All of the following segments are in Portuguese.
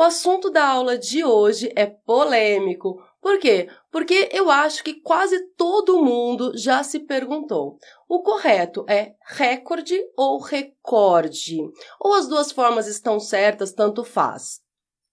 O assunto da aula de hoje é polêmico. Por quê? Porque eu acho que quase todo mundo já se perguntou: o correto é recorde ou recorde? Ou as duas formas estão certas, tanto faz?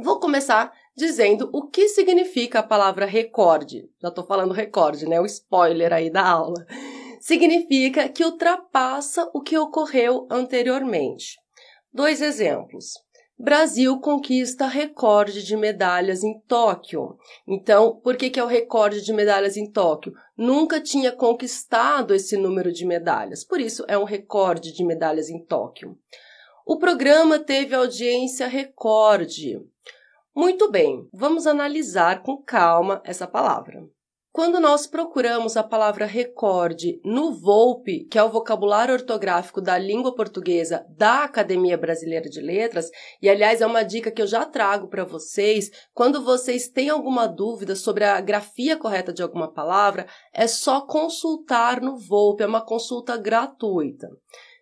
Vou começar dizendo o que significa a palavra recorde. Já estou falando recorde, né? O spoiler aí da aula. Significa que ultrapassa o que ocorreu anteriormente. Dois exemplos. Brasil conquista recorde de medalhas em Tóquio. Então, por que, que é o recorde de medalhas em Tóquio? Nunca tinha conquistado esse número de medalhas, por isso é um recorde de medalhas em Tóquio. O programa teve audiência recorde. Muito bem, vamos analisar com calma essa palavra. Quando nós procuramos a palavra recorde no VOLPE, que é o vocabulário ortográfico da língua portuguesa da Academia Brasileira de Letras, e aliás é uma dica que eu já trago para vocês, quando vocês têm alguma dúvida sobre a grafia correta de alguma palavra, é só consultar no VOLPE, é uma consulta gratuita.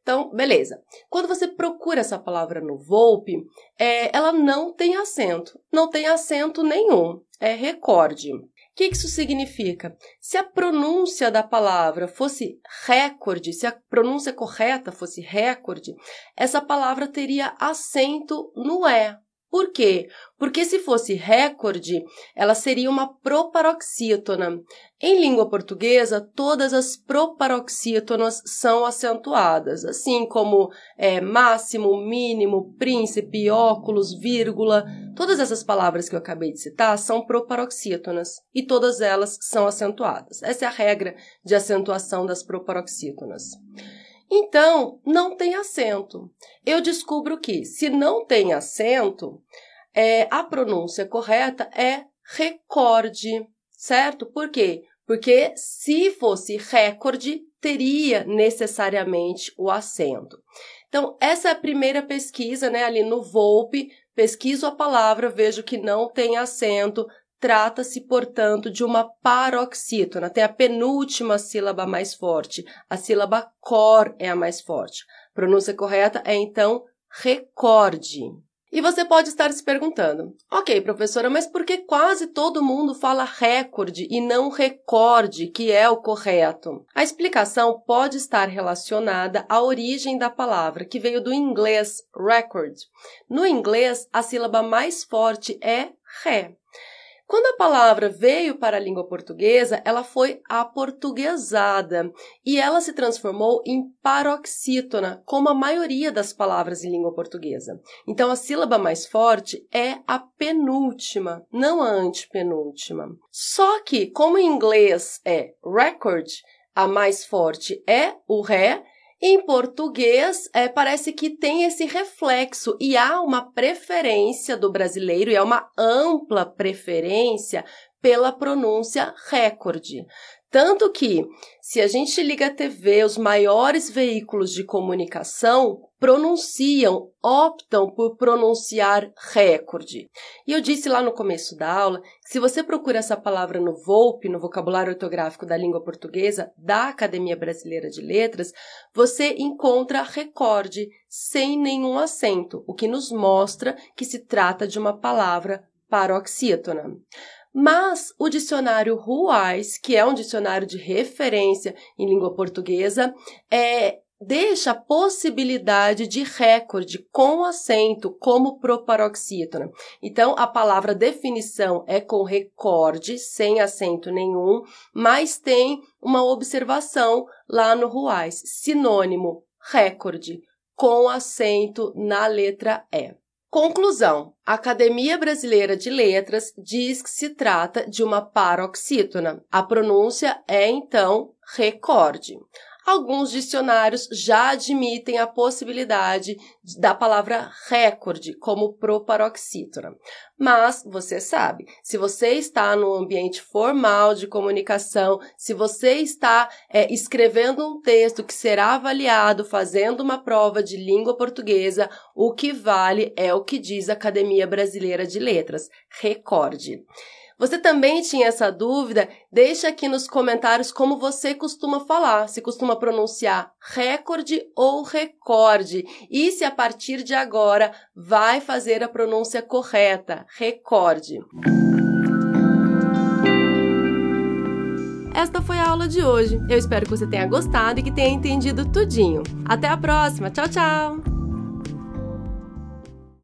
Então, beleza. Quando você procura essa palavra no Volpe, é, ela não tem acento. Não tem acento nenhum. É recorde que isso significa? Se a pronúncia da palavra fosse recorde, se a pronúncia correta fosse recorde, essa palavra teria acento no E. Por quê? Porque se fosse recorde, ela seria uma proparoxítona. Em língua portuguesa, todas as proparoxítonas são acentuadas, assim como é, máximo, mínimo, príncipe, óculos, vírgula. Todas essas palavras que eu acabei de citar são proparoxítonas e todas elas são acentuadas. Essa é a regra de acentuação das proparoxítonas. Então, não tem acento. Eu descubro que, se não tem acento, é, a pronúncia correta é recorde, certo? Por quê? Porque se fosse recorde, teria necessariamente o acento. Então, essa é a primeira pesquisa, né, ali no Volpe, pesquiso a palavra, vejo que não tem acento, Trata-se, portanto, de uma paroxítona, tem a penúltima sílaba mais forte. A sílaba cor é a mais forte. Pronúncia correta é, então, recorde. E você pode estar se perguntando: ok, professora, mas por que quase todo mundo fala recorde e não recorde, que é o correto? A explicação pode estar relacionada à origem da palavra, que veio do inglês record. No inglês, a sílaba mais forte é ré. Quando a palavra veio para a língua portuguesa, ela foi aportuguesada e ela se transformou em paroxítona, como a maioria das palavras em língua portuguesa. Então, a sílaba mais forte é a penúltima, não a antepenúltima. Só que, como em inglês é record, a mais forte é o ré em português, é, parece que tem esse reflexo e há uma preferência do brasileiro, e é uma ampla preferência pela pronúncia recorde. Tanto que, se a gente liga a TV, os maiores veículos de comunicação pronunciam, optam por pronunciar recorde. E eu disse lá no começo da aula que se você procura essa palavra no VOLP, no vocabulário ortográfico da língua portuguesa da Academia Brasileira de Letras, você encontra recorde sem nenhum acento, o que nos mostra que se trata de uma palavra paroxítona. Mas o dicionário Ruais, que é um dicionário de referência em língua portuguesa, é, deixa a possibilidade de recorde com acento como proparoxítona. Então, a palavra definição é com recorde, sem acento nenhum, mas tem uma observação lá no Ruais. Sinônimo, recorde, com acento na letra E. Conclusão: a Academia Brasileira de Letras diz que se trata de uma paroxítona. A pronúncia é então recorde. alguns dicionários já admitem a possibilidade da palavra recorde como proparoxítona. Mas você sabe, se você está no ambiente formal de comunicação, se você está é, escrevendo um texto que será avaliado fazendo uma prova de língua portuguesa, o que vale é o que diz a Academia Brasileira de Letras, recorde. Você também tinha essa dúvida? Deixa aqui nos comentários como você costuma falar, se costuma pronunciar recorde ou recorde, e se a partir de agora vai fazer a pronúncia correta, recorde. Esta foi a aula de hoje. Eu espero que você tenha gostado e que tenha entendido tudinho. Até a próxima. Tchau, tchau.